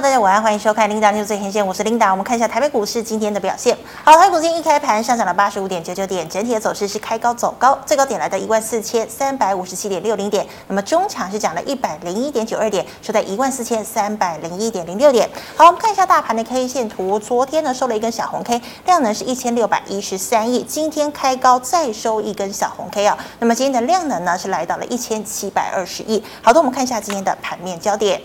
大家晚安，欢迎收看 Linda News 最前线，我是 Linda。我们看一下台北股市今天的表现。好，台股今天一开盘上涨了八十五点九九点，整体的走势是开高走高，最高点来到一万四千三百五十七点六零点。那么中场是涨了一百零一点九二点，收在一万四千三百零一点零六点。好，我们看一下大盘的 K 线图，昨天呢收了一根小红 K，量能是一千六百一十三亿。今天开高再收一根小红 K 啊，那么今天的量能呢是来到了一千七百二十亿。好的，我们看一下今天的盘面焦点。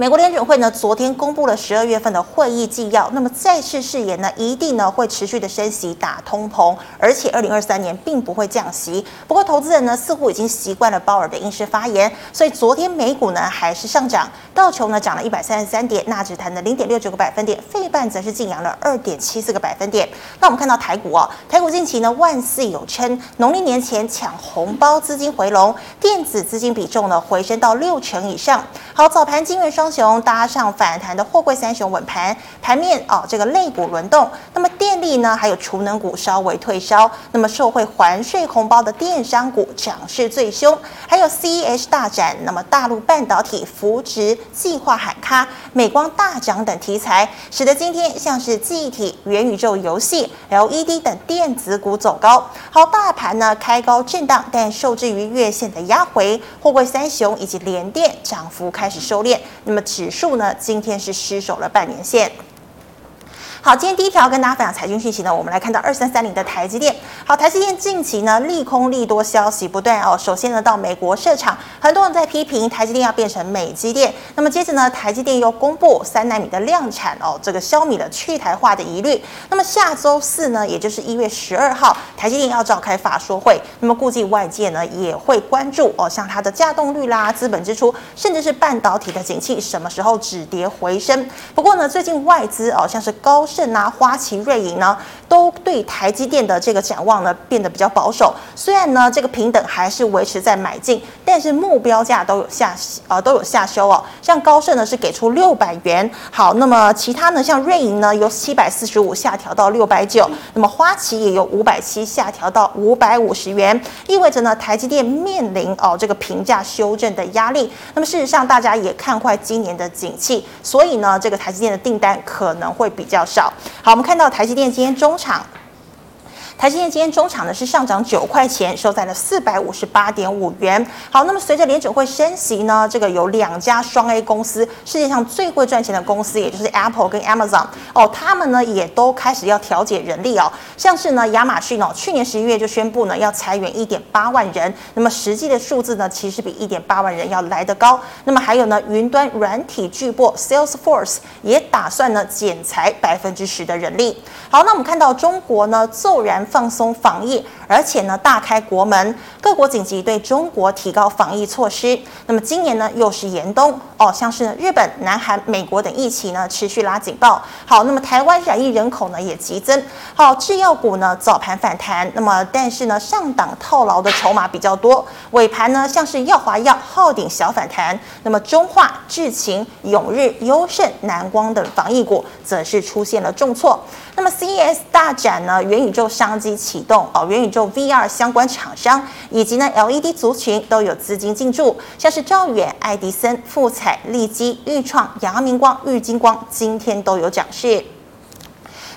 美国联准会呢，昨天公布了十二月份的会议纪要。那么再次誓言呢，一定呢会持续的升息打通膨，而且二零二三年并不会降息。不过投资人呢似乎已经习惯了鲍尔的鹰式发言，所以昨天美股呢还是上涨，道琼呢涨了一百三十三点，纳指弹了零点六九个百分点，费半则是劲扬了二点七四个百分点。那我们看到台股哦，台股近期呢万四有称，农历年前抢红包资金回笼，电子资金比重呢回升到六成以上。好，早盘金元双雄搭上反弹的货柜三雄稳盘，盘面哦，这个类股轮动。那么电力呢，还有储能股稍微退烧。那么受惠还税红包的电商股涨势最凶，还有 CES 大展，那么大陆半导体扶植计划喊卡，美光大涨等题材，使得今天像是记忆体、元宇宙游戏、LED 等电子股走高。好，大盘呢开高震荡，但受制于月线的压回，货柜三雄以及联电涨幅开。开始收敛，那么指数呢？今天是失守了半年线。好，今天第一条跟大家分享财经讯息呢，我们来看到二三三零的台积电。好，台积电近期呢利空利多消息不断哦。首先呢到美国设厂，很多人在批评台积电要变成美积电。那么接着呢，台积电又公布三纳米的量产哦，这个消弭了去台化的疑虑。那么下周四呢，也就是一月十二号，台积电要召开法说会。那么估计外界呢也会关注哦，像它的稼动率啦、资本支出，甚至是半导体的景气什么时候止跌回升。不过呢，最近外资哦像是高盛啊、花旗、瑞银呢，都对台积电的这个展望呢变得比较保守。虽然呢，这个平等还是维持在买进，但是目标价都有下呃都有下修哦。像高盛呢是给出六百元，好，那么其他呢像瑞银呢由七百四十五下调到六百九，那么花旗也由五百七下调到五百五十元，意味着呢台积电面临哦这个评价修正的压力。那么事实上大家也看坏今年的景气，所以呢这个台积电的订单可能会比较少。好，我们看到台积电今天中场。台积电今天中场呢是上涨九块钱，收在了四百五十八点五元。好，那么随着联准会升息呢，这个有两家双 A 公司，世界上最会赚钱的公司，也就是 Apple 跟 Amazon 哦，他们呢也都开始要调节人力哦。像是呢亚马逊哦，去年十一月就宣布呢要裁员一点八万人，那么实际的数字呢其实比一点八万人要来得高。那么还有呢云端软体巨擘 Salesforce 也打算呢减裁百分之十的人力。好，那我们看到中国呢骤然。放松防疫，而且呢大开国门，各国紧急对中国提高防疫措施。那么今年呢又是严冬哦，像是日本、南韩、美国等疫情呢持续拉警报。好，那么台湾染疫人口呢也急增。好，制药股呢早盘反弹，那么但是呢上档套牢的筹码比较多。尾盘呢像是药华药、浩鼎小反弹，那么中化、智勤、永日、优胜、南光等防疫股则是出现了重挫。那么 CES 大展呢元宇宙商机启动哦，元宇宙 VR 相关厂商以及呢 LED 族群都有资金进驻，像是兆远、爱迪森、富彩、利基、裕创、阳明光、玉金光今天都有涨势。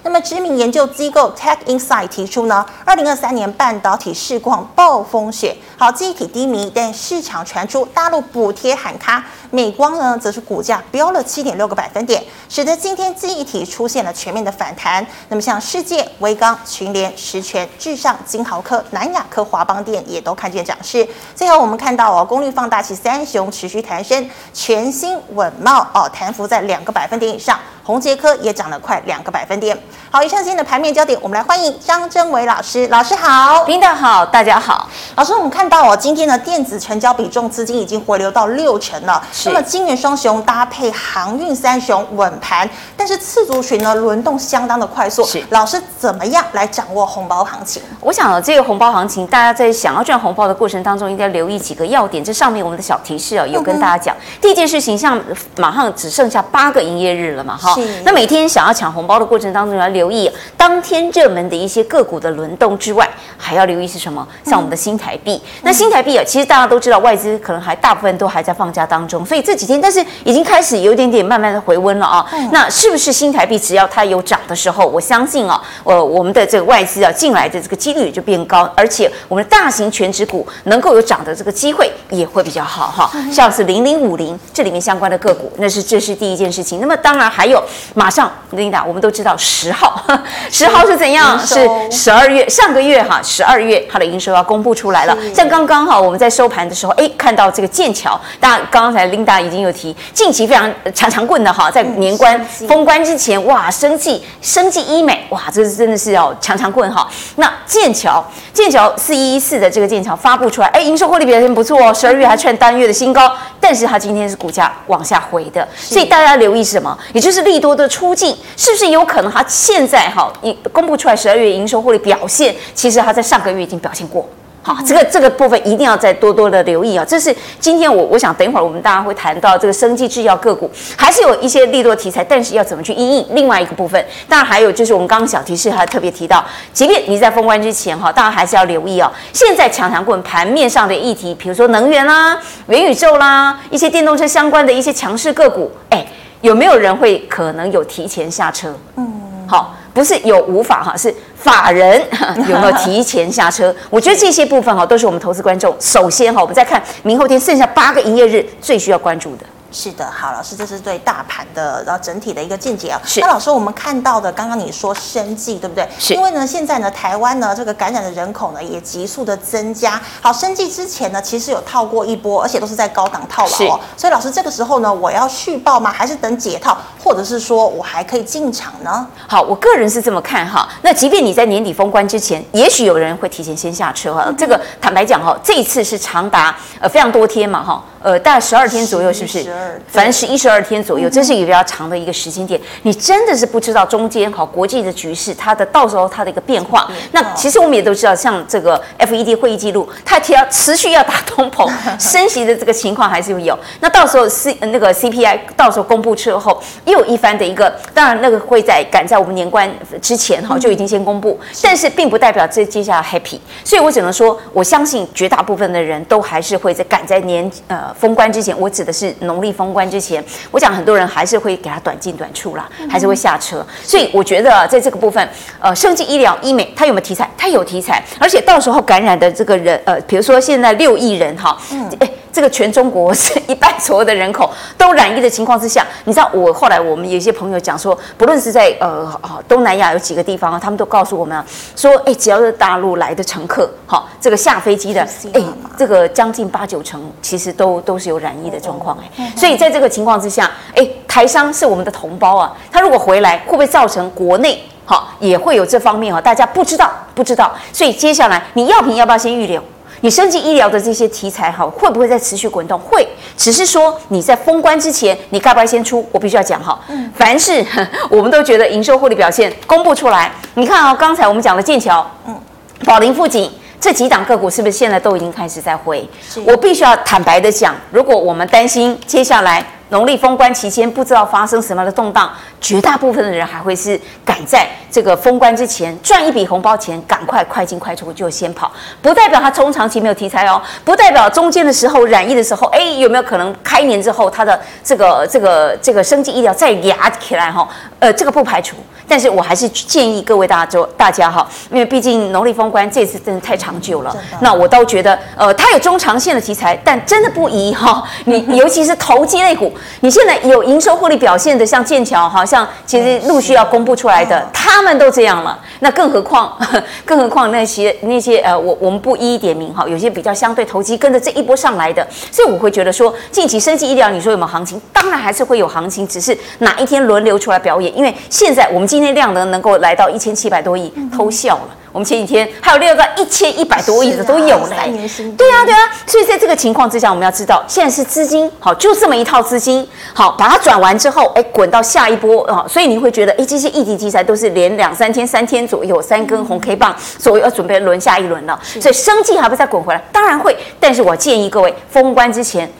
那么，知名研究机构 Tech Insight 提出呢，二零二三年半导体市况暴风雪。好，记忆体低迷，但市场传出大陆补贴喊卡，美光呢则是股价飙了七点六个百分点，使得今天记忆体出现了全面的反弹。那么，像世界、威刚、群联、十銓、至上、金豪科、南亚科、华邦电也都看见涨势。最后，我们看到哦，功率放大器三雄持续抬升，全新稳懋哦，弹幅在两个百分点以上。宏杰科也涨了快两个百分点。好，以上今天的盘面焦点，我们来欢迎张真伟老师。老师好，领导好，大家好。老师，我们看到哦，今天的电子成交比重资金已经回流到六成了。是。那么金元双雄搭配航运三雄稳盘，但是次族群呢轮动相当的快速。是。老师怎么样来掌握红包行情？我想这个红包行情，大家在想要赚红包的过程当中，应该留意几个要点。这上面我们的小提示哦，有跟大家讲。嗯、第一件事情，像马上只剩下八个营业日了嘛，哈。哈。那每天想要抢红包的过程当中，要留意当天热门的一些个股的轮动之外，还要留意是什么？像我们的新台币。嗯、那新台币啊，其实大家都知道，外资可能还大部分都还在放假当中，所以这几天，但是已经开始有一点点慢慢的回温了啊。嗯、那是不是新台币只要它有涨的时候，我相信啊，呃，我们的这个外资啊进来的这个几率也就变高，而且我们的大型全指股能够有涨的这个机会也会比较好哈。嗯、像是零零五零这里面相关的个股，那是这是第一件事情。那么当然还有，马上 Linda，我们都知道十号，十号是怎样？是十二月上个月哈，十二月它的营收要公布出来了。像刚刚哈，我们在收盘的时候，哎，看到这个剑桥，大家刚才 Linda 已经有提，近期非常强强棍的哈，在年关封关之前，哇，生计生计医美，哇，这是真的是要强强棍哈。那剑桥剑桥四一一四的这个剑桥发布出来，哎，营收获利表现不错哦，十二月还创单月的新高，但是它今天是股价往下回的，所以大家留意什么？也就是利多的出境，是不是有可能它现在哈，一公布出来十二月营收获利表现，其实它在上个月已经表现过。好，这个这个部分一定要再多多的留意啊！这是今天我我想等一会儿我们大家会谈到这个生技制药个股，还是有一些利多题材，但是要怎么去应应？另外一个部分，当然还有就是我们刚刚小提示还特别提到，即便你在封关之前哈，大家还是要留意哦。现在强强棍盘面上的议题，比如说能源啦、元宇宙啦，一些电动车相关的一些强势个股，哎，有没有人会可能有提前下车？嗯，好。不是有无法哈，是法人 有没有提前下车？我觉得这些部分哈，都是我们投资观众首先哈，我们再看明后天剩下八个营业日最需要关注的。是的，好，老师，这是对大盘的然后整体的一个见解啊。是。那老师，我们看到的刚刚你说生计对不对？是。因为呢，现在呢，台湾呢这个感染的人口呢也急速的增加。好，生计之前呢其实有套过一波，而且都是在高档套牢哦。所以老师这个时候呢，我要续报吗？还是等解套，或者是说我还可以进场呢？好，我个人是这么看哈。那即便你在年底封关之前，也许有人会提前先下车哈。嗯、这个坦白讲哈，这一次是长达呃非常多天嘛哈。呃，大概十二天左右，是不是？反正是一十二天左右，这是一个比较长的一个时间点。你真的是不知道中间好国际的局势，它的到时候它的一个变化。那其实我们也都知道，像这个 FED 会议记录，它提到持续要打通膨、升息的这个情况还是会有。那到时候 C 那个 CPI 到时候公布之后，又有一番的一个，当然那个会在赶在我们年关之前哈就已经先公布，但是并不代表这接下来 happy。所以我只能说，我相信绝大部分的人都还是会在赶在年呃。封关之前，我指的是农历封关之前。我讲很多人还是会给他短进短出啦，还是会下车。所以我觉得在这个部分，呃，生技医疗医美它有没有题材？它有题材，而且到时候感染的这个人，呃，比如说现在六亿人哈，嗯，诶这个全中国是一半左右的人口都染疫的情况之下，你知道我后来我们有些朋友讲说，不论是在呃东南亚有几个地方啊，他们都告诉我们说，哎，只要是大陆来的乘客，好，这个下飞机的，哎，这个将近八九成其实都都是有染疫的状况，哎，所以在这个情况之下，哎，台商是我们的同胞啊，他如果回来会不会造成国内好也会有这方面哈，大家不知道不知道，所以接下来你药品要不要先预留？你升级医疗的这些题材哈，会不会再持续滚动？会，只是说你在封关之前，你该不该先出？我必须要讲哈，嗯，凡是我们都觉得营收获利表现公布出来，你看啊，刚才我们讲的剑桥，嗯，宝林富锦这几档个股是不是现在都已经开始在回？是我必须要坦白的讲，如果我们担心接下来。农历封关期间，不知道发生什么样的动荡，绝大部分的人还会是赶在这个封关之前赚一笔红包钱，赶快快进快出就先跑，不代表他中长期没有题材哦，不代表中间的时候染疫的时候，哎，有没有可能开年之后他的这个这个这个生技医疗再压起来哈？呃，这个不排除。但是我还是建议各位大家，大家哈，因为毕竟农历封关这次真的太长久了。那我倒觉得，呃，它有中长线的题材，但真的不宜哈。你尤其是投机类股，你现在有营收获利表现的，像剑桥，好像其实陆续要公布出来的，他们都这样了。那更何况，更何况那些那些呃，我我们不一一点名哈，有些比较相对投机，跟着这一波上来的，所以我会觉得说，近期生技医疗，你说有没有行情？当然还是会有行情，只是哪一天轮流出来表演。因为现在我们今今天量能能够来到一千七百多亿，偷笑了。我们前几天还有六个一千一百多亿的都有嘞。对啊，对啊。所以在这个情况之下，我们要知道，现在是资金好，就这么一套资金好，把它转完之后，哎，滚到下一波啊。所以你会觉得，哎，这些议题题材都是连两三天、三天左右，三根红 K 棒，所以要准备轮下一轮了。所以生计还不再滚回来？当然会，但是我建议各位封关之前，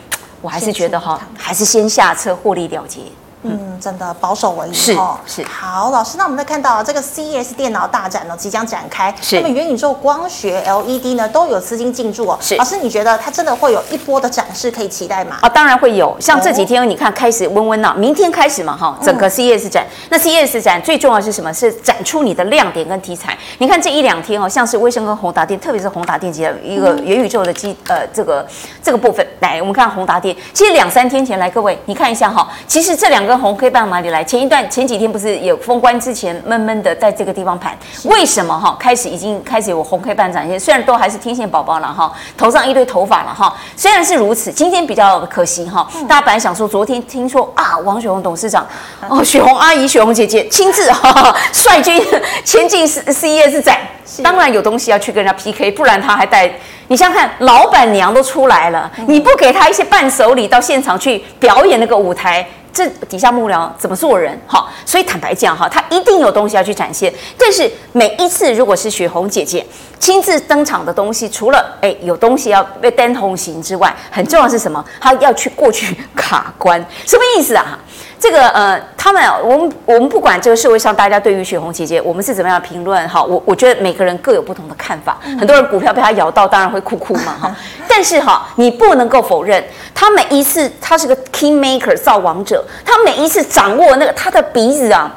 我还是觉得哈，还是先下车获利了结。嗯，真的保守为宜是哦。是好，老师，那我们再看到这个 CES 电脑大展呢即将展开，是那么元宇宙、光学、LED 呢都有资金进驻哦。是老师，你觉得它真的会有一波的展示可以期待吗？啊，当然会有。像这几天你看开始温温了，明天开始嘛哈，整个 CES 展。那 CES 展最重要是什么？是展出你的亮点跟题材。你看这一两天哦，像是威盛跟宏达电，特别是宏达电机的一个元宇宙的机呃这个这个部分。来，我们看宏达电，其实两三天前来，各位你看一下哈，其实这两根红黑棒哪里来？前一段前几天不是有封关之前闷闷的在这个地方盘，为什么哈？开始已经开始有红黑棒展现，虽然都还是天线宝宝了哈，头上一堆头发了哈，虽然是如此，今天比较可惜哈。大家本来想说，昨天听说啊，王雪红董事长哦，雪红阿姨、雪红姐姐亲自哈率军前进 CES 展，当然有东西要去跟人家 PK，不然他还带。你想想看，老板娘都出来了，你不给他一些伴手礼到现场去表演那个舞台，这底下幕僚怎么做人？哈，所以坦白讲哈，他一定有东西要去展现。但是每一次如果是雪红姐姐亲自登场的东西，除了哎有东西要被单红行之外，很重要的是什么？他要去过去 卡关，什么意思啊？这个呃，他们我们我们不管这个社会上大家对于雪红姐姐，我们是怎么样评论哈？我我觉得每个人各有不同的看法。很多人股票被他咬到，当然会哭哭嘛哈。但是哈，你不能够否认，他每一次他是个 king maker 造王者，他每一次掌握那个他的鼻子啊，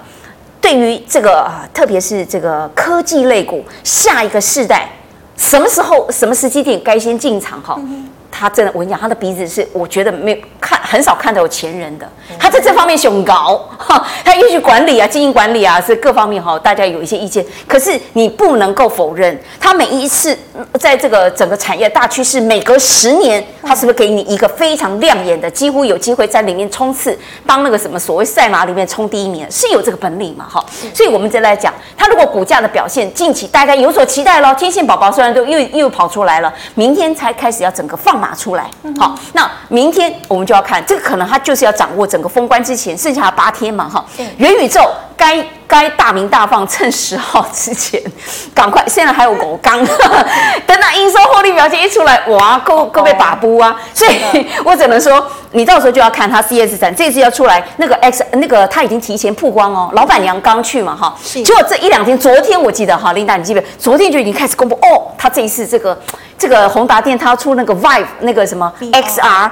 对于这个啊，特别是这个科技类股下一个世代，什么时候什么时机点该先进场哈？他真的，我跟你讲，他的鼻子是我觉得没有看很少看到有前人的。他在这方面雄高哈，他也许管理啊、经营管理啊是各方面哈，大家有一些意见。可是你不能够否认，他每一次在这个整个产业大趋势，每隔十年，他是不是给你一个非常亮眼的，几乎有机会在里面冲刺，当那个什么所谓赛马里面冲第一名，是有这个本领嘛？哈，所以我们再来讲，他如果股价的表现近期大家有所期待喽，天线宝宝虽然都又又跑出来了，明天才开始要整个放。拿出来，好，那明天我们就要看这个，可能他就是要掌握整个封关之前剩下八天嘛，哈，元宇宙该该大鸣大放，趁十号之前赶快，现在还有狗刚，等到营收获利表现一出来，哇，够够被把布啊，所以我只能说，你到时候就要看他 CES 展，这次要出来那个 X 那个他已经提前曝光哦，老板娘刚去嘛，哈，结果这一两天，昨天我记得哈，琳达你记不记得？昨天就已经开始公布哦，他这一次这个。这个宏达电，它要出那个 Vive 那个什么 XR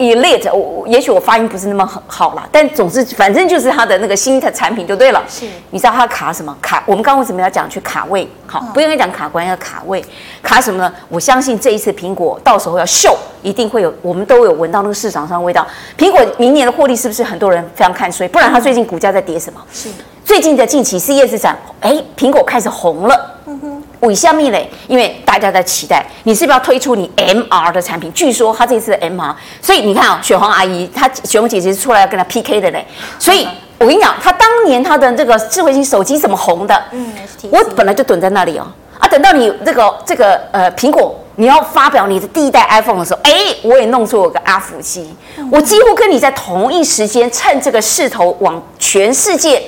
Elite，我也许我发音不是那么很好啦，但总之反正就是它的那个新的产品就对了。是，你知道它卡什么？卡我们刚刚为什么要讲去卡位？好，不应该讲卡关，要卡位。卡什么呢？我相信这一次苹果到时候要秀，一定会有，我们都有闻到那个市场上的味道。苹果明年的获利是不是很多人非常看衰？不然它最近股价在跌什么？是，最近的近期 CES 展，哎，苹果开始红了。嗯哼。为什么嘞？因为大家在期待你是不是要推出你 MR 的产品？据说他这次的 MR，所以你看啊，雪红阿姨她雪红姐姐出来要跟他 PK 的嘞。所以我跟你讲，她当年她的这个智慧型手机怎么？红的？嗯，我本来就蹲在那里哦。啊，等到你这个这个呃苹果你要发表你的第一代 iPhone 的时候，哎，我也弄出我个阿福机，我几乎跟你在同一时间趁这个势头往全世界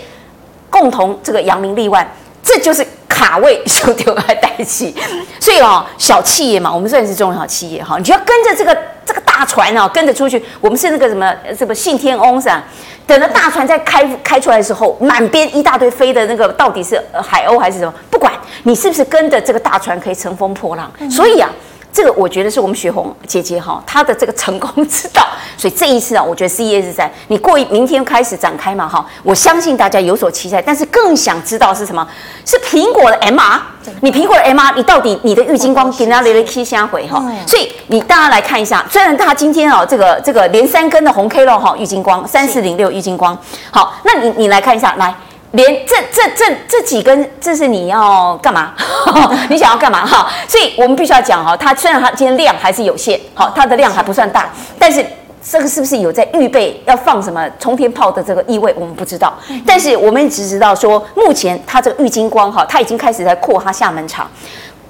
共同这个扬名立万，这就是。卡位就丢在带起，所以哦，小企业嘛，我们算是中小企业哈，你就要跟着这个这个大船哦，跟着出去。我们是那个什么什么信天翁是吧？等着大船在开开出来的时候，满边一大堆飞的那个，到底是海鸥还是什么？不管你是不是跟着这个大船，可以乘风破浪。所以啊。这个我觉得是我们雪红姐姐哈，她的这个成功之道。所以这一次啊，我觉得 CES 展，你过一明天开始展开嘛哈，我相信大家有所期待，但是更想知道是什么？是苹果的 MR？你苹果的 MR，你到底你的郁金光给哪里来 K 下回哈？所以你大家来看一下，虽然它今天啊这个这个连三根的红 K 了哈，郁金光三四零六郁金光，好，那你你来看一下来。连这这这这几根，这是你要干嘛？你想要干嘛哈？所以我们必须要讲哈，它虽然它今天量还是有限，好，它的量还不算大，但是这个是不是有在预备要放什么冲天炮的这个意味？我们不知道。但是我们只知道说，目前它这个玉金光哈，它已经开始在扩它厦门厂。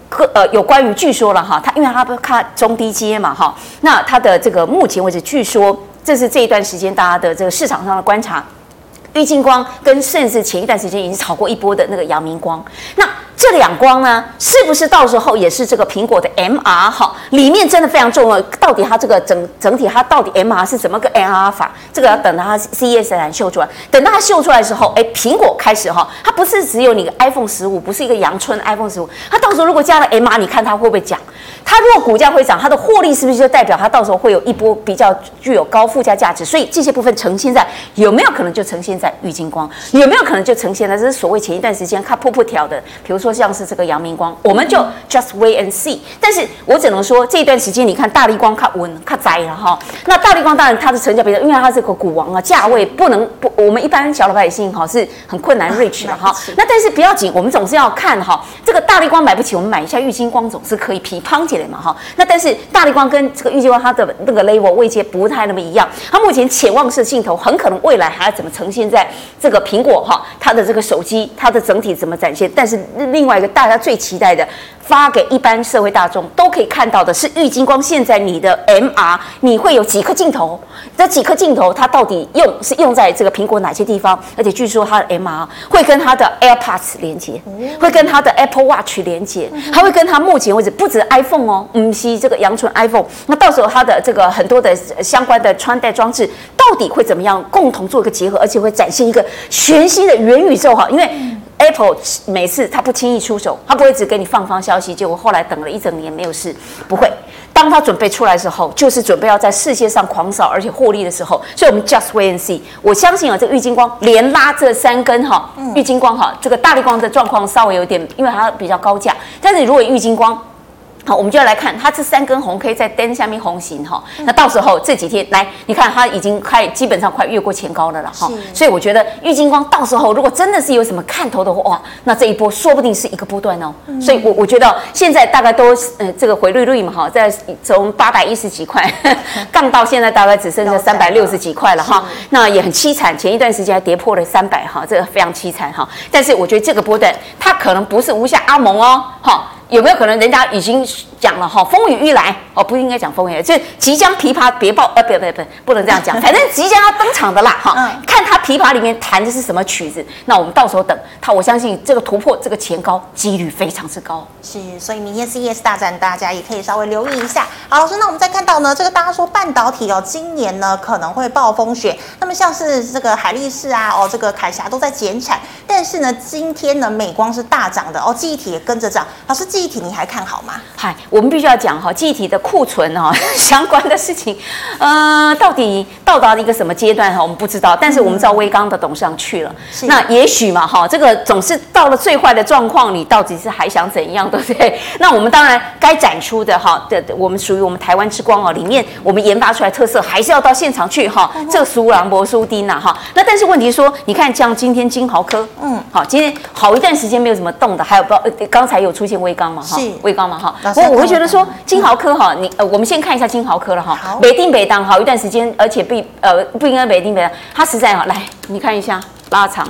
可呃，有关于据说了哈，它因为它不看中低阶嘛哈，那它的这个目前为止，据说这是这一段时间大家的这个市场上的观察。玉晶光跟甚至前一段时间已经炒过一波的那个阳明光，那这两光呢，是不是到时候也是这个苹果的 MR 哈？里面真的非常重要，到底它这个整整体它到底 MR 是怎么个 MR 法？这个要等到它 CES 来秀出来。等到它秀出来的时候，哎，苹果开始哈，它不是只有你个 iPhone 十五，不是一个阳春 iPhone 十五，它到时候如果加了 MR，你看它会不会讲？它如果股价会涨，它的获利是不是就代表它到时候会有一波比较具有高附加价值？所以这些部分呈现在有没有可能就呈现在玉金光？有没有可能就呈现在这是所谓前一段时间看噗噗跳的，比如说像是这个阳明光，我们就 just wait and see。但是我只能说这一段时间你看大力光看稳看窄了哈。那大力光当然它的成交比较，因为它是个股王啊，价位不能不，我们一般小老百姓哈是很困难 reach 的哈。那但是不要紧，我们总是要看哈，这个大力光买不起，我们买一下玉金光总是可以批胖嘛哈。那但是大力光跟这个预计光它的那个 level 位阶不太那么一样，它目前潜望式镜头很可能未来还要怎么呈现在这个苹果哈它的这个手机它的整体怎么展现？但是另外一个大家最期待的。发给一般社会大众都可以看到的是，玉晶光现在你的 MR 你会有几颗镜头？这几颗镜头它到底用是用在这个苹果哪些地方？而且据说它的 MR 会跟它的 AirPods 连接，会跟它的 Apple Watch 连接，还会跟它目前为止不止 iPhone 哦，嗯是这个阳春 iPhone。那到时候它的这个很多的相关的穿戴装置到底会怎么样共同做一个结合，而且会展现一个全新的元宇宙哈，因为。Apple 每次他不轻易出手，他不会只给你放放消息，结果后来等了一整年没有事，不会。当他准备出来的时候，就是准备要在世界上狂扫而且获利的时候，所以我们 just wait and see。我相信啊，这个玉金光连拉这三根哈，玉金光哈，这个大力光的状况稍微有点，因为它比较高价，但是如果玉金光。好，我们就要来看它这三根红 K 在灯下面红形哈，那到时候这几天来，你看它已经快基本上快越过前高了了哈，所以我觉得玉金光到时候如果真的是有什么看头的话，哇，那这一波说不定是一个波段哦。所以我我觉得现在大概都呃这个回率率嘛哈，在从八百一十几块杠到现在大概只剩下三百六十几块了哈，那也很凄惨，前一段时间还跌破了三百哈，这个非常凄惨哈。但是我觉得这个波段它可能不是无下阿蒙哦哈。有没有可能人家已经讲了哈，风雨欲来哦，不应该讲风雨，就是即将琵琶别抱，呃，不不不，不能这样讲，反正即将要登场的啦哈。看他琵琶里面弹的是什么曲子，那我们到时候等他，我相信这个突破这个前高几率非常之高。是，所以明天 CES 大战大家也可以稍微留意一下。好，老师，那我们再看到呢，这个大家说半导体哦，今年呢可能会暴风雪，那么像是这个海力士啊，哦，这个凯霞都在减产，但是呢，今天呢美光是大涨的哦，记忆体也跟着涨，老师。记忆体你还看好吗？嗨，我们必须要讲哈，记忆体的库存哈 相关的事情，呃，到底到达了一个什么阶段哈，我们不知道。但是我们知道威刚的董事长去了，嗯、那也许嘛哈，这个总是到了最坏的状况，你到底是还想怎样，对不对？那我们当然该展出的哈的，我们属于我们台湾之光哦，里面我们研发出来特色还是要到现场去哈，这个苏朗博苏丁呐哈。那但是问题说，你看像今天金豪科，嗯，好，今天好一段时间没有什么动的，还有不刚才有出现威刚。是。威刚嘛哈，我我会觉得说金豪科哈，你呃，我们先看一下金豪科了哈，北定北当哈一段时间，而且不呃不应该北定北当，它实在哈，来你看一下拉长，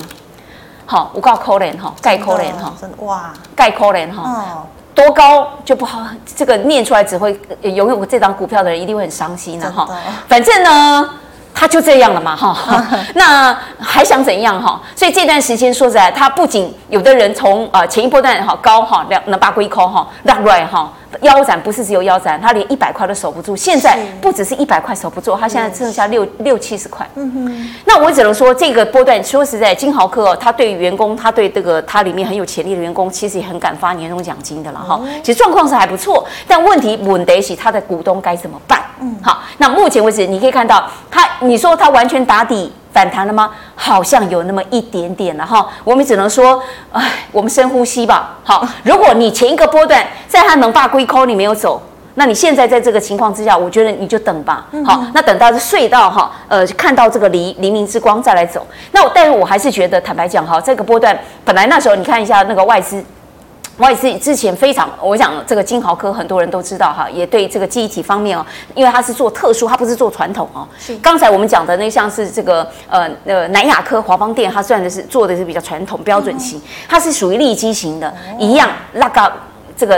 好，我告可怜哈，盖可怜哈，真的哇，盖可怜哈，多高就不好，这个念出来只会拥有这张股票的人一定会很伤心的哈，反正呢。他就这样了嘛，哈，那还想怎样哈？所以这段时间说实在，他不仅有的人从呃前一波段哈高哈两能把龟扣哈让来哈。腰斩不是只有腰斩，他连一百块都守不住。现在不只是一百块守不住，他现在剩下六六七十块。嗯哼。那我只能说，这个波段说实在，金豪科哦，他对员工，他对这个他里面很有潜力的员工，其实也很敢发年终奖金的了哈。其实状况是还不错，但问题问得起他的股东该怎么办？嗯，好。那目前为止，你可以看到他，你说他完全打底。反弹了吗？好像有那么一点点了哈。我们只能说，哎，我们深呼吸吧。好，如果你前一个波段在它能发归空你没有走，那你现在在这个情况之下，我觉得你就等吧。好，那等到这隧道哈，呃，看到这个黎黎明之光再来走。那我但是我还是觉得，坦白讲哈，这个波段本来那时候你看一下那个外资。我也是之前非常，我想这个金豪科很多人都知道哈，也对这个记忆体方面哦，因为它是做特殊，它不是做传统哦。是。刚才我们讲的那像是这个呃呃南亚科华邦电，它算的是做的是比较传统标准型，它是属于利基型的，一样那个这个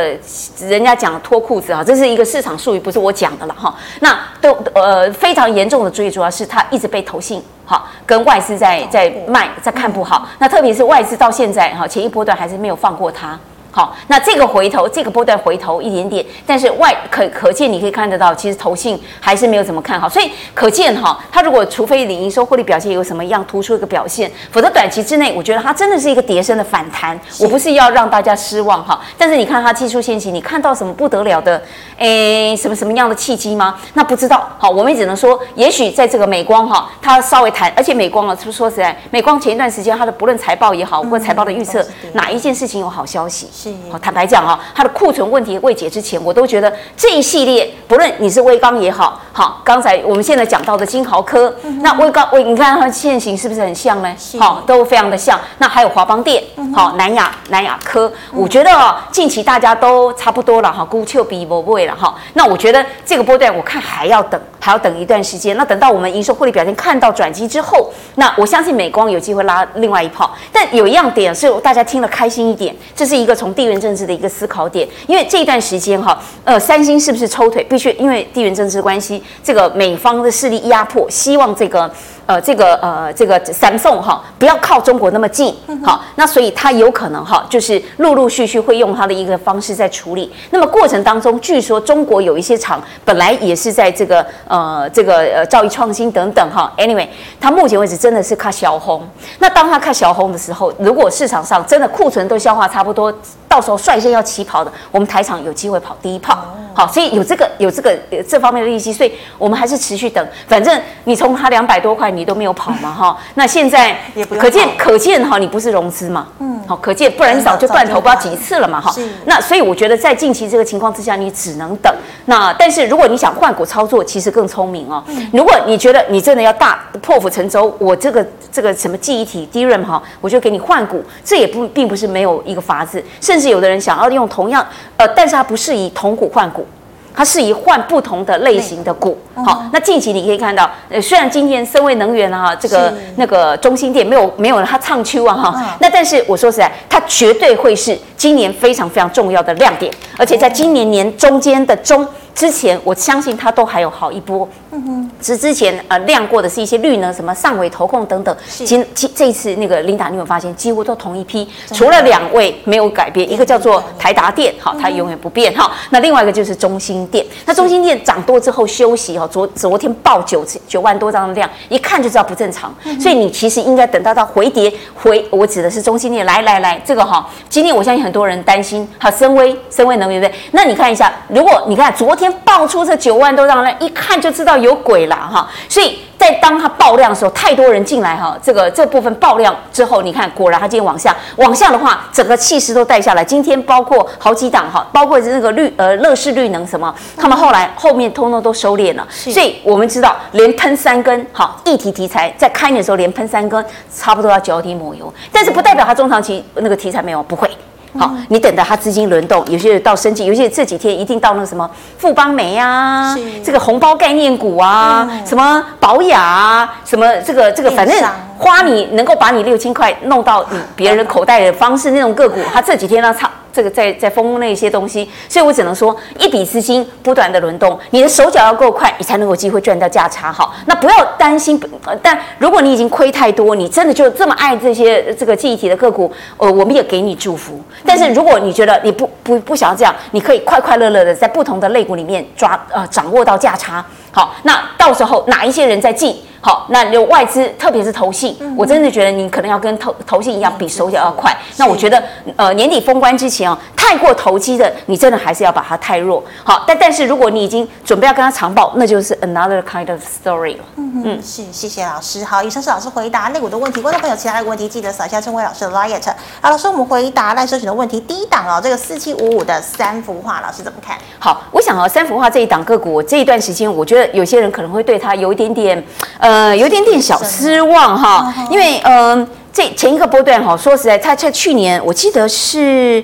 人家讲脱裤子啊，这是一个市场术语，不是我讲的了哈。那都呃非常严重的，最主要是它一直被投信哈跟外资在在卖，在看不好。那特别是外资到现在哈前一波段还是没有放过它。好，那这个回头，这个波段回头一点点，但是外可可见，你可以看得到，其实投信还是没有怎么看好，所以可见哈，它如果除非领营收获利表现有什么样突出一个表现，否则短期之内，我觉得它真的是一个跌升的反弹。我不是要让大家失望哈，但是你看它技术线型，你看到什么不得了的，诶，什么什么样的契机吗？那不知道，好，我们也只能说，也许在这个美光哈，它稍微弹，而且美光啊，说实在，美光前一段时间它的不论财报也好，或财报的预测，哪一件事情有好消息？好，坦白讲啊，它的库存问题未解之前，我都觉得这一系列，不论你是威刚也好，好，刚才我们现在讲到的金豪科，嗯、那威刚威，你看它的线型是不是很像呢？好，都非常的像。那还有华邦电，好，南亚南亚科，我觉得啊，近期大家都差不多了哈，估丘比不会了哈。那我觉得这个波段，我看还要等，还要等一段时间。那等到我们营收获利表现看到转机之后，那我相信美光有机会拉另外一炮。但有一样点是大家听了开心一点，这是一个从地缘政治的一个思考点，因为这段时间哈，呃，三星是不是抽腿？必须因为地缘政治关系，这个美方的势力压迫，希望这个。呃，这个呃，这个 Samsung 哈，不要靠中国那么近，好，那所以它有可能哈，就是陆陆续续会用它的一个方式在处理。那么过程当中，据说中国有一些厂本来也是在这个呃这个呃兆易创新等等哈，anyway，它目前为止真的是靠小红。那当它看小红的时候，如果市场上真的库存都消化差不多，到时候率先要起跑的，我们台厂有机会跑第一炮。好，所以有这个有这个这方面的利息，所以我们还是持续等。反正你从它两百多块你都没有跑嘛，哈。那现在可见可见哈，你不是融资嘛？嗯。好，可见不然你早就断头不知道几次了嘛，哈。那所以我觉得在近期这个情况之下，你只能等。那但是如果你想换股操作，其实更聪明哦。如果你觉得你真的要大破釜沉舟，我这个这个什么记忆体 DRAM 哈，我就给你换股，这也不并不是没有一个法子。甚至有的人想要用同样呃，但是它不是以同股换股。它适宜换不同的类型的股，好，那近期你可以看到，呃，虽然今天深威能源啊，这个那个中心店没有没有它唱秋啊哈，那但是我说实在，它绝对会是今年非常非常重要的亮点，而且在今年年中间的中。之前我相信它都还有好一波，嗯哼，是之前呃亮过的是一些绿能什么上尾投控等等，今今这一次那个琳达你有发现几乎都同一批，除了两位没有改变，一个叫做台达电，好，它永远不变哈，那另外一个就是中兴电，那中兴电涨多之后休息哈，昨昨天爆九九万多张的量，一看就知道不正常，所以你其实应该等到它回跌回，我指的是中兴电，来来来，这个哈，今天我相信很多人担心，好，深威深威能源对不对？那你看一下，如果你看昨天。爆出这九万多张量，一看就知道有鬼了哈。所以在当它爆量的时候，太多人进来哈。这个这部分爆量之后，你看果然它今天往下，往下的话，整个气势都带下来。今天包括好几档哈，包括那个绿呃乐视绿能什么，他们后来后面通通都收敛了。所以我们知道，连喷三根哈议题题材，在开年的时候连喷三根，差不多要脚底抹油。但是不代表它中长期那个题材没有，不会。好，你等到它资金轮动，有些人到生技，有些人这几天一定到那个什么富邦美啊，这个红包概念股啊，什么保雅啊，什么这个这个，反正花你能够把你六千块弄到你别人口袋的方式那种个股，它这几天呢差。这个在在封那些东西，所以我只能说一笔资金不断的轮动，你的手脚要够快，你才能够有机会赚到价差。好，那不要担心。但如果你已经亏太多，你真的就这么爱这些这个记忆体的个股，呃，我们也给你祝福。但是如果你觉得你不不不想要这样，你可以快快乐乐的在不同的类股里面抓呃掌握到价差。好，那到时候哪一些人在进？好，那有外资，特别是投信，嗯、我真的觉得你可能要跟投投信一样，比手脚要快。那我觉得，呃，年底封关之前哦，太过投机的，你真的还是要把它太弱。好，但但是如果你已经准备要跟他长报，那就是 another kind of story 了。嗯嗯，是，谢谢老师。好，以上是老师回答类股的问题。观众朋友，其他的问题记得扫一下陈伟老师的 LINE。好，老师，我们回答赖社群的问题。第一档哦，这个四七五五的三幅画，老师怎么看？好，我想哦，三幅画这一档个股，这一段时间，我觉得有些人可能会对他有一点点，呃，有一点点小失望哈，因为嗯。呃这前一个波段哈，说实在，他在去年我记得是，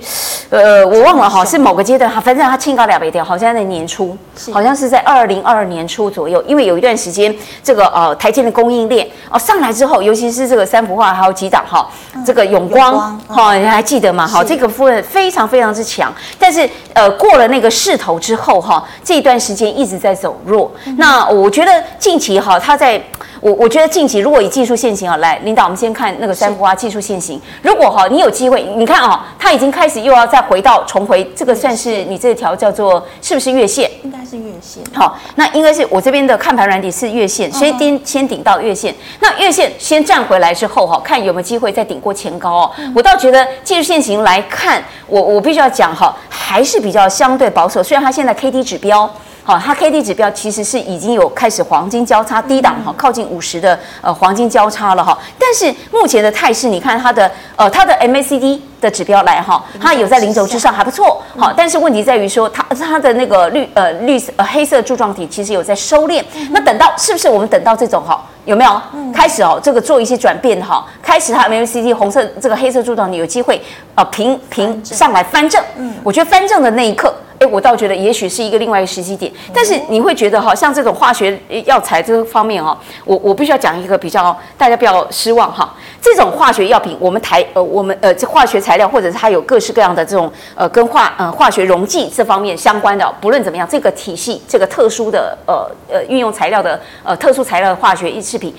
呃，我忘了哈，是某个阶段哈，反正他清高两倍掉，好像在年初，好像是在二零二二年初左右，因为有一段时间这个呃台积的供应链哦上来之后，尤其是这个三幅画还有几档哈，这个永光哈，你还记得吗？哈，这个部分非常非常之强，但是呃过了那个势头之后哈，这一段时间一直在走弱。那我觉得近期哈，他在。我我觉得近期如果以技术线型啊，来领导，我们先看那个三幅画技术线型。如果哈你有机会，你看啊，它已经开始又要再回到重回这个，算是你这条叫做是不是月线？应该是月线。好，那应该是我这边的看盘软底是月线，先顶先顶到月线。那月线先站回来之后哈，看有没有机会再顶过前高哦。我倒觉得技术线型来看，我我必须要讲哈，还是比较相对保守。虽然它现在 K D 指标。好，它 K D 指标其实是已经有开始黄金交叉低档哈，靠近五十的呃黄金交叉了哈。但是目前的态势，你看它的呃它的 M A C D 的指标来哈，它有在零轴之上还不错。好，但是问题在于说它它的那个绿呃绿色呃黑色柱状体其实有在收敛。那等到是不是我们等到这种哈有没有开始哦这个做一些转变哈？开始它 M A C D 红色这个黑色柱状体有机会呃平平上来翻正。嗯，我觉得翻正的那一刻。哎，我倒觉得也许是一个另外一个时机点，但是你会觉得哈，像这种化学药材这方面哈，我我必须要讲一个比较，大家不要失望哈。这种化学药品，我们台呃我们呃这化学材料或者是它有各式各样的这种呃跟化呃化学溶剂这方面相关的，不论怎么样，这个体系这个特殊的呃呃运用材料的呃特殊材料的化学制品，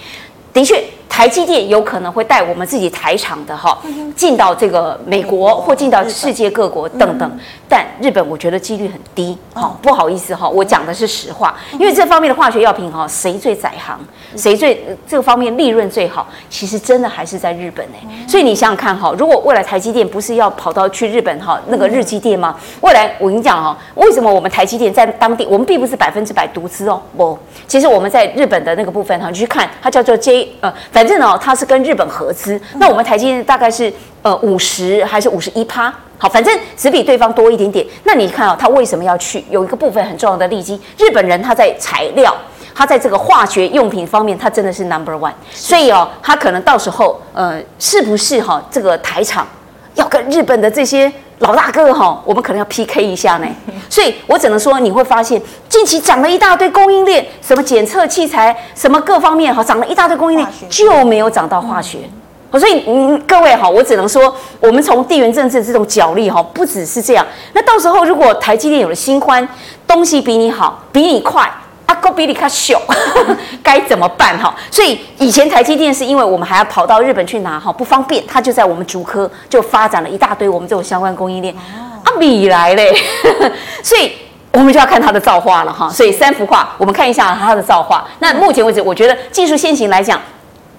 的确。台积电有可能会带我们自己台厂的哈进到这个美国或进到世界各国等等，但日本我觉得几率很低。好，不好意思哈，我讲的是实话，因为这方面的化学药品哈，谁最在行，谁最这个方面利润最好，其实真的还是在日本哎。所以你想想看哈，如果未来台积电不是要跑到去日本哈那个日积电吗？未来我跟你讲哈，为什么我们台积电在当地，我们并不是百分之百独资哦，不，其实我们在日本的那个部分哈，你去看它叫做 J 呃。反正呢，它是跟日本合资，那我们台积电大概是呃五十还是五十一趴？好，反正只比对方多一点点。那你看啊，他为什么要去？有一个部分很重要的利基，日本人他在材料，他在这个化学用品方面，他真的是 number one。所以哦，他可能到时候呃，是不是哈、哦、这个台厂要跟日本的这些？老大哥哈，我们可能要 PK 一下呢，所以我只能说你会发现近期涨了一大堆供应链，什么检测器材，什么各方面哈，涨了一大堆供应链，就没有涨到化学。所以嗯，各位哈，我只能说，我们从地缘政治这种角力哈，不只是这样。那到时候如果台积电有了新欢，东西比你好，比你快。阿哥比你卡小，该怎么办哈？所以以前台积电是因为我们还要跑到日本去拿哈，不方便，它就在我们竹科就发展了一大堆我们这种相关供应链。啊米来嘞，所以我们就要看它的造化了哈。所以三幅画，我们看一下它的造化。那目前为止，我觉得技术先行来讲，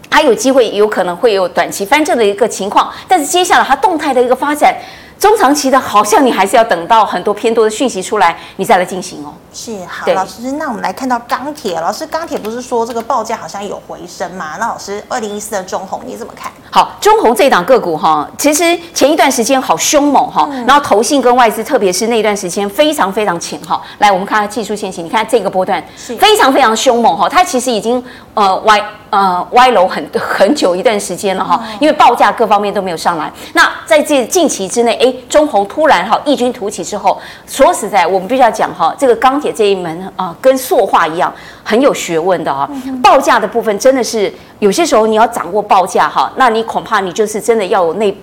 它有机会，有可能会有短期翻正的一个情况，但是接下来它动态的一个发展。中长期的，好像你还是要等到很多偏多的讯息出来，你再来进行哦。是，好，老师，那我们来看到钢铁，老师，钢铁不是说这个报价好像有回升吗？那老师，二零一四的中红你怎么看？好，中红这一档个股哈，其实前一段时间好凶猛哈，嗯、然后投信跟外资，特别是那段时间非常非常强哈。来，我们看它技术线型，你看这个波段非常非常凶猛哈，它其实已经呃歪呃歪楼很很久一段时间了哈，因为报价各方面都没有上来。那在这近期之内，哎，中红突然哈异军突起之后，说实在，我们必须要讲哈，这个钢铁这一门啊，跟塑化一样很有学问的啊，报价的部分真的是。有些时候你要掌握报价哈，那你恐怕你就是真的要有那，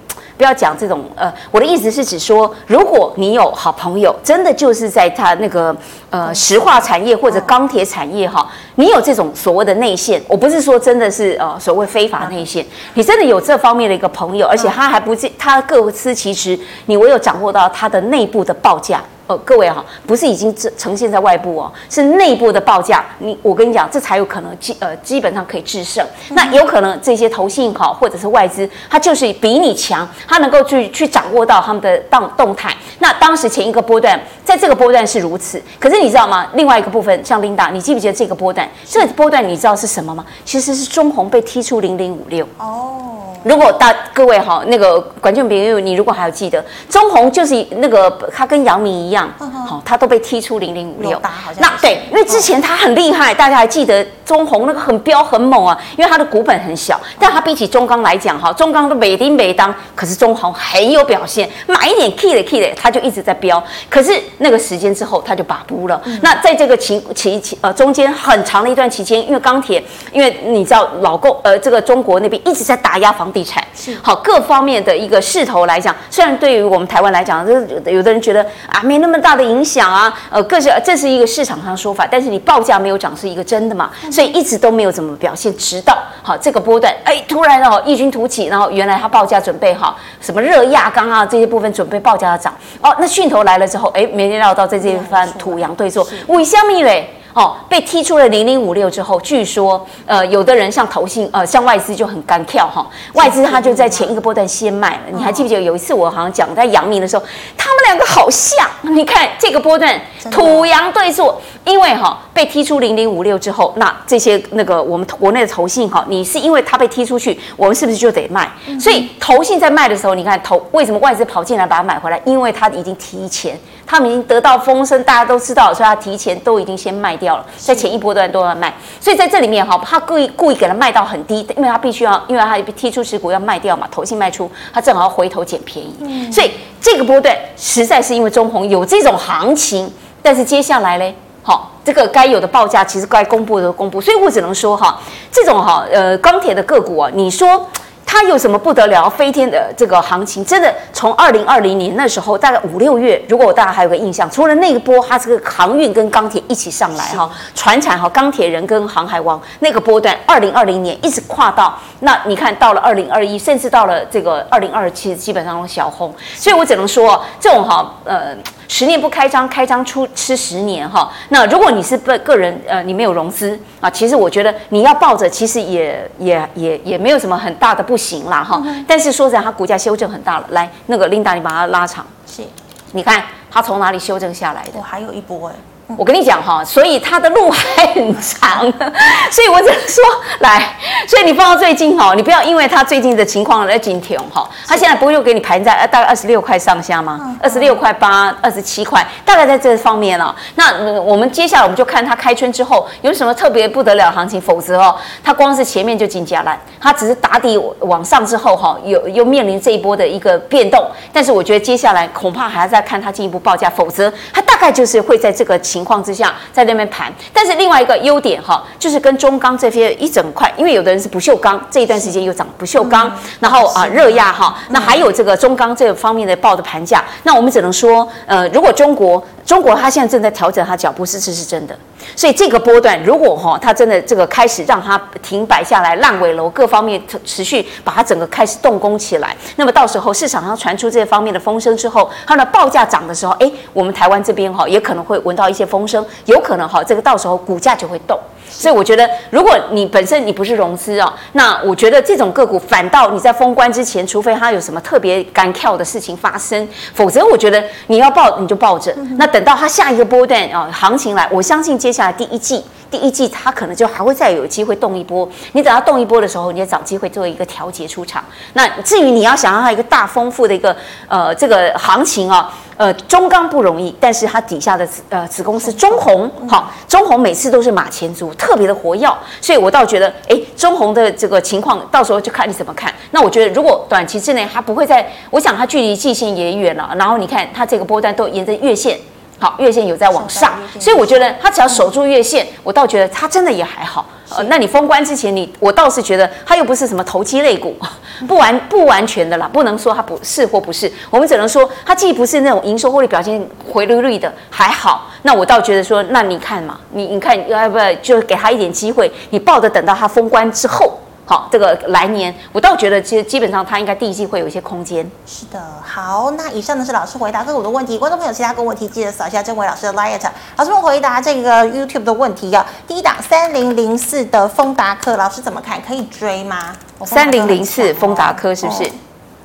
不要讲这种呃，我的意思是指说，如果你有好朋友，真的就是在他那个呃石化产业或者钢铁产业哈，你有这种所谓的内线，我不是说真的是呃所谓非法内线，你真的有这方面的一个朋友，而且他还不是他各司其职，你唯有掌握到他的内部的报价。呃，各位哈，不是已经呈现在外部哦，是内部的报价。你我跟你讲，这才有可能基呃基本上可以制胜。那有可能这些投信好或者是外资，它就是比你强，它能够去去掌握到他们的动动态。那当时前一个波段，在这个波段是如此，可是你知道吗？另外一个部分，像琳达，你记不记得这个波段？这个波段你知道是什么吗？其实是中红被踢出零零五六哦。如果大各位哈，那个管俊朋友，你如果还有记得，中红就是那个他跟杨明一样，好，他都被踢出零零五六。那对，因为之前他很厉害，大家还记得中红那个很飙很猛啊，因为他的股本很小，但他比起中钢来讲哈，中钢都每丁每当，可是中红很有表现，买一点 key 的 key 的，他就一直在飙。可是那个时间之后，他就把不了。那在这个期期期呃中间很长的一段期间，因为钢铁，因为你知道老共呃这个中国那边一直在打压房。地产，是好各方面的一个势头来讲，虽然对于我们台湾来讲，这有的人觉得啊没那么大的影响啊，呃，各是这是一个市场上说法，但是你报价没有涨是一个真的嘛，所以一直都没有怎么表现，直到好这个波段，哎，突然哦异军突起，然后原来它报价准备好什么热轧钢啊这些部分准备报价要涨，哦，那讯头来了之后，哎，没料到在这一番土洋对坐，为什么嘞？哦，被踢出了零零五六之后，据说，呃，有的人像投信，呃，像外资就很干跳哈，外资他就在前一个波段先卖了。你还记不记得有一次我好像讲在阳明的时候，他们两个好像，你看这个波段土洋对坐，因为哈被踢出零零五六之后，那这些那个我们国内的投信哈，你是因为他被踢出去，我们是不是就得卖？所以投信在卖的时候，你看投为什么外资跑进来把它买回来？因为它已经提前。他们已经得到风声，大家都知道，所以他提前都已经先卖掉了，在前一波段都要卖，所以在这里面哈，他故意故意给他卖到很低，因为他必须要，因为他踢出持股要卖掉嘛，投信卖出，他正好要回头捡便宜，嗯、所以这个波段实在是因为中红有这种行情，但是接下来嘞，好，这个该有的报价其实该公布的都公布，所以我只能说哈，这种哈呃钢铁的个股啊，你说。它有什么不得了飞天的这个行情？真的从二零二零年那时候，大概五六月，如果大家还有个印象，除了那一波，它这个航运跟钢铁一起上来哈，船产哈，钢铁人跟航海王那个波段，二零二零年一直跨到那，你看到了二零二一，甚至到了这个二零二七，基本上都小红，所以我只能说这种哈呃。十年不开张，开张出吃十年哈。那如果你是个个人，呃，你没有融资啊，其实我觉得你要抱着，其实也也也也没有什么很大的不行啦哈。嗯、但是说实在，它股价修正很大了。来，那个 Linda，你把它拉长，是，你看它从哪里修正下来的？我还有一波哎。我跟你讲哈，所以它的路还很长，所以我只能说来，所以你放到最近哈，你不要因为它最近的情况而紧停哈，它现在不会又给你盘在大概二十六块上下吗？二十六块八、二十七块，大概在这方面了。那我们接下来我们就看它开春之后有什么特别不得了行情，否则哦，它光是前面就金价烂，它只是打底往上之后哈，有又面临这一波的一个变动。但是我觉得接下来恐怕还要再看它进一步报价，否则它大概就是会在这个情。情况之下，在那边盘，但是另外一个优点哈，就是跟中钢这些一整块，因为有的人是不锈钢，这一段时间又涨不锈钢，然后啊热轧哈，那还有这个中钢这个方面的报的盘价，那我们只能说，呃，如果中国中国它现在正在调整它脚步，是这是真的。所以这个波段，如果哈它真的这个开始让它停摆下来，烂尾楼各方面持续把它整个开始动工起来，那么到时候市场上传出这方面的风声之后，它的报价涨的时候，哎，我们台湾这边哈也可能会闻到一些风声，有可能哈这个到时候股价就会动。所以我觉得，如果你本身你不是融资哦，那我觉得这种个股反倒你在封关之前，除非它有什么特别干跳的事情发生，否则我觉得你要抱你就抱着。那等到它下一个波段啊行情来，我相信接下来第一季。第一季它可能就还会再有机会动一波，你等它动一波的时候，你也找机会做一个调节出场。那至于你要想让它一个大丰富的一个呃这个行情啊，呃中钢不容易，但是它底下的子呃子公司中红好，中红每次都是马前卒，特别的活跃，所以我倒觉得哎中红的这个情况到时候就看你怎么看。那我觉得如果短期之内它不会再，我想它距离季线也远了，然后你看它这个波段都沿着月线。好，月线有在往上，所以我觉得它只要守住月线，我倒觉得它真的也还好。呃，那你封关之前，你我倒是觉得它又不是什么投机类股，不完不完全的啦，不能说它不是或不是，我们只能说它既不是那种营收获利表现回绿绿的还好。那我倒觉得说，那你看嘛，你你看要不要就给他一点机会，你抱着等到它封关之后。好，这个来年我倒觉得，其实基本上它应该第一季会有一些空间。是的，好，那以上呢是老师回答个股的问题，观众朋友其他个问题记得扫一下郑伟老师的 LINE。老师们回答这个 YouTube 的问题啊，第一档三零零四的丰达科，老师怎么看？可以追吗？三零零四丰达科是不是？哦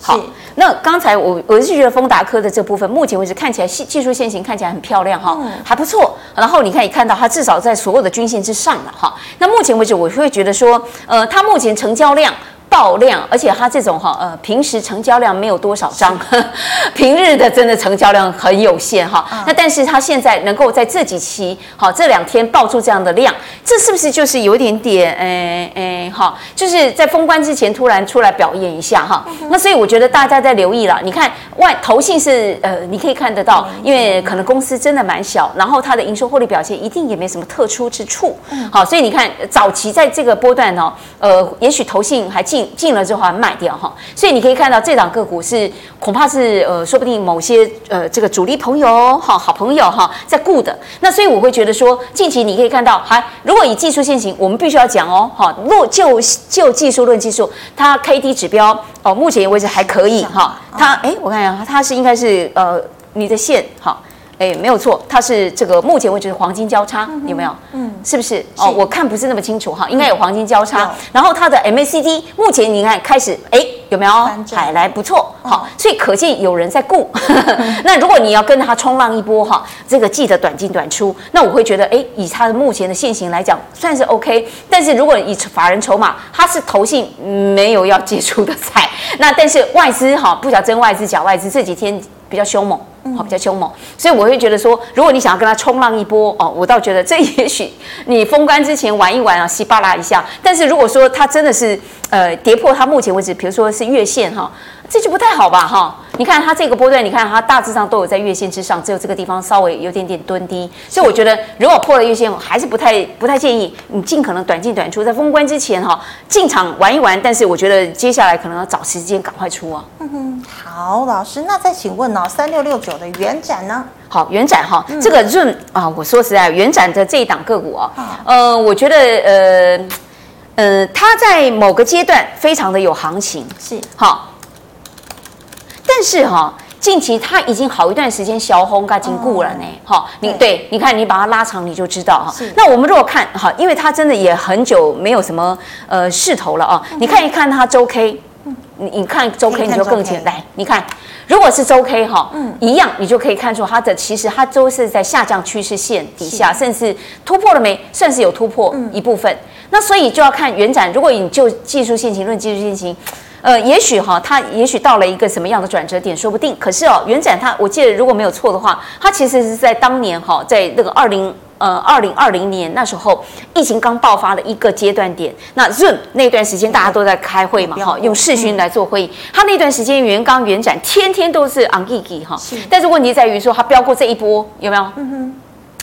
好，那刚才我我是觉得丰达科的这部分，目前为止看起来技技术线型看起来很漂亮哈，还不错。然后你可以看到它至少在所有的均线之上了哈。那目前为止，我会觉得说，呃，它目前成交量。爆量，而且它这种哈呃，平时成交量没有多少张，平日的真的成交量很有限哈。那但是它现在能够在这几期好这两天爆出这样的量，这是不是就是有一点点诶诶哈？就是在封关之前突然出来表演一下哈。那所以我觉得大家在留意了，你看外投信是呃，你可以看得到，因为可能公司真的蛮小，然后它的营收获利表现一定也没什么特殊之处。好，所以你看早期在这个波段呢，呃，也许投信还记。进了之后还卖掉哈，所以你可以看到这档个股是恐怕是呃，说不定某些呃这个主力朋友哈好朋友哈在顾的。那所以我会觉得说，近期你可以看到，还如果以技术线型，我们必须要讲哦，哈，若就就技术论技术，它 K D 指标哦，目前为止还可以哈，它哎，我看一下，它是应该是呃你的线哈。哎，没有错，它是这个目前为止是黄金交叉，嗯、有没有？嗯，是不是？哦，我看不是那么清楚哈，应该有黄金交叉。嗯、然后它的 MACD 目前你看开始，哎，有没有？海来不错，好、嗯，所以可见有人在顾。那如果你要跟它冲浪一波哈，这个记得短进短出。那我会觉得，哎，以它的目前的现形来讲，算是 OK。但是如果以法人筹码，它是投信没有要接触的菜。那但是外资哈，不晓得真外资假外资这几天比较凶猛。好，比较凶猛，所以我会觉得说，如果你想要跟他冲浪一波哦，我倒觉得这也许你封关之前玩一玩啊，稀巴拉一下。但是如果说他真的是呃跌破他目前为止，比如说是月线哈。这就不太好吧，哈！你看它这个波段，你看它大致上都有在月线之上，只有这个地方稍微有点点蹲低，所以我觉得如果破了月线，还是不太不太建议你尽可能短进短出，在封关之前哈进场玩一玩。但是我觉得接下来可能要找时间赶快出啊。嗯哼，好，老师，那再请问哦，三六六九的元展呢？好，元展哈，嗯、这个润啊，我说实在，元展的这一档个股啊，呃，我觉得呃呃，它在某个阶段非常的有行情，是好。但是哈，近期它已经好一段时间小红嘎紧固了呢。哈，你对，你看你把它拉长，你就知道哈。那我们如果看哈，因为它真的也很久没有什么呃势头了啊。你看一看它周 K，你你看周 K 你就更简单。你看，如果是周 K 哈，嗯，一样你就可以看出它的其实它都是在下降趋势线底下，甚至突破了没？算是有突破一部分。那所以就要看原展，如果你就技术线型论技术线型。呃，也许哈，它也许到了一个什么样的转折点，说不定。可是哦，元展他，我记得如果没有错的话，他其实是在当年哈，在那个二零呃二零二零年那时候，疫情刚爆发的一个阶段点。那 Zoom 那段时间大家都在开会嘛，哈，用视讯来做会议。他那段时间元刚元展天天都是昂吉吉哈，但是问题在于说他飙过这一波有没有？嗯哼。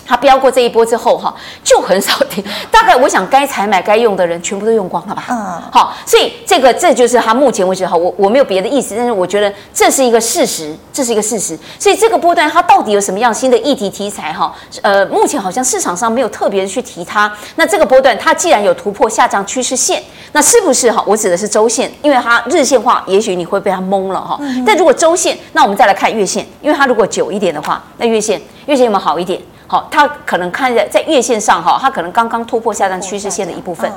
它飙过这一波之后，哈，就很少跌。大概我想该采买该用的人全部都用光了吧？嗯，好，所以这个这就是它目前为止哈，我我没有别的意思，但是我觉得这是一个事实，这是一个事实。所以这个波段它到底有什么样新的议题题材哈？呃，目前好像市场上没有特别的去提它。那这个波段它既然有突破下降趋势线，那是不是哈？我指的是周线，因为它日线化，也许你会被它蒙了哈。但如果周线，那我们再来看月线，因为它如果久一点的话，那月线月线有没有好一点？好，它可能看在在月线上哈，它可能刚刚突破下降趋势线的一部分，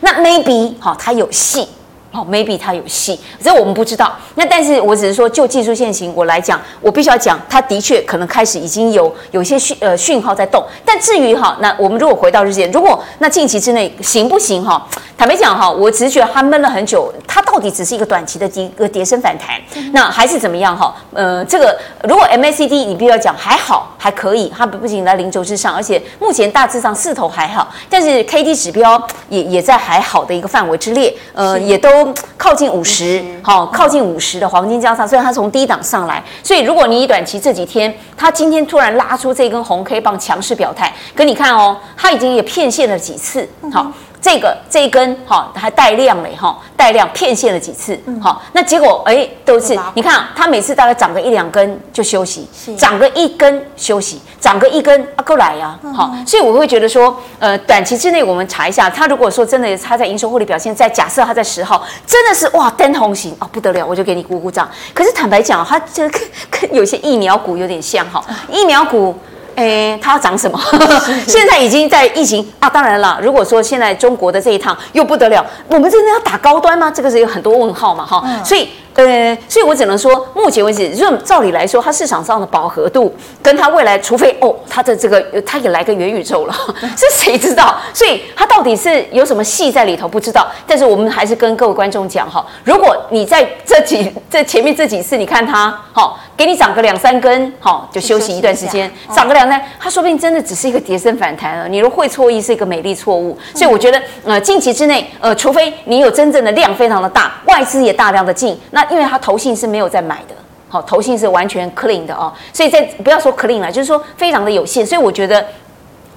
那 maybe 好，它有戏。哦，maybe 它有戏，这我们不知道。那但是我只是说，就技术线型我来讲，我必须要讲，它的确可能开始已经有有一些讯呃讯号在动。但至于哈，那我们如果回到日线，如果那近期之内行不行哈？坦白讲哈，我只是觉得它闷了很久，它到底只是一个短期的一个跌升反弹，那还是怎么样哈？呃，这个如果 MACD 你必须要讲还好还可以，它不仅在零轴之上，而且目前大致上势头还好，但是 KD 指标也也在还好的一个范围之列，呃，也都。靠近五十，好，靠近五十的黄金交叉，虽然它从低档上来，所以如果你以短期这几天，它今天突然拉出这根红 K 棒强势表态，可你看哦，它已经也骗线了几次，好。这个这一根哈还带量嘞哈，带量骗线了几次，好，那结果哎都是你看它每次大概涨个一两根就休息，涨个一根休息，涨个一根啊够来呀，好，所以我会觉得说，呃，短期之内我们查一下，它如果说真的它在营收获利表现，在假设它在十号真的是哇灯红型哦不得了，我就给你鼓鼓掌。可是坦白讲，它这跟跟有些疫苗股有点像哈，疫苗股。哎，它要涨什么？现在已经在疫情啊，当然了，如果说现在中国的这一趟又不得了，我们真的要打高端吗？这个是有很多问号嘛，哈，嗯、所以。呃，所以我只能说，目前为止，润照理来说，它市场上的饱和度，跟它未来，除非哦，它的这个，它也来个元宇宙了，这谁知道？所以它到底是有什么戏在里头，不知道。但是我们还是跟各位观众讲哈，如果你在这几这前面这几次，你看它，好，给你涨个两三根，好，就休息一段时间，涨个两三，它说不定真的只是一个跌升反弹了。你如会错意是一个美丽错误，所以我觉得，呃，近期之内，呃，除非你有真正的量非常的大，外资也大量的进，那。因为他投信是没有在买的，好，投信是完全 clean 的哦，所以在不要说 clean 了，就是说非常的有限，所以我觉得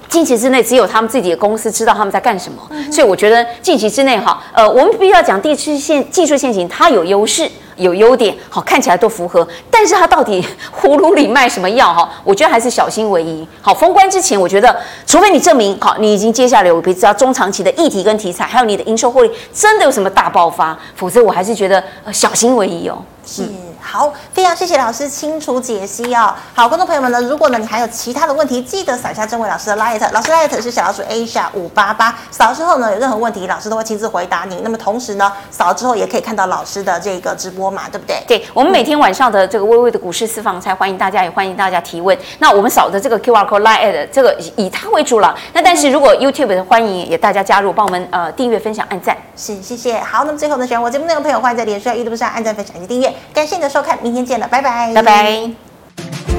近期之内，只有他们自己的公司知道他们在干什么，所以我觉得近期之内哈，呃，我们必须要讲地区线技术线型，它有优势。有优点，好，看起来都符合，但是它到底 葫芦里卖什么药哈？我觉得还是小心为宜。好，封关之前，我觉得除非你证明好，你已经接下来我比较中长期的议题跟题材，还有你的营收获利真的有什么大爆发，否则我还是觉得小心为宜哦。是。好，非常谢谢老师清楚解析哦。好，观众朋友们呢，如果呢你还有其他的问题，记得扫一下郑伟老师的 Light，老师 Light 是小老鼠 Asia 五八八，扫了之后呢，有任何问题，老师都会亲自回答你。那么同时呢，扫了之后也可以看到老师的这个直播嘛，对不对？对，我们每天晚上的这个微微的股市私房菜，欢迎大家，也欢迎大家提问。那我们扫的这个 QR code Light 这个以它为主了。那但是如果 YouTube 的欢迎也大家加入，帮我们呃订阅、分享、按赞。是，谢谢。好，那么最后呢，喜欢我节目内容的朋友，欢迎在脸书、YouTube 上按赞、分享以及订阅。感谢你的收看明天见了拜拜。拜拜。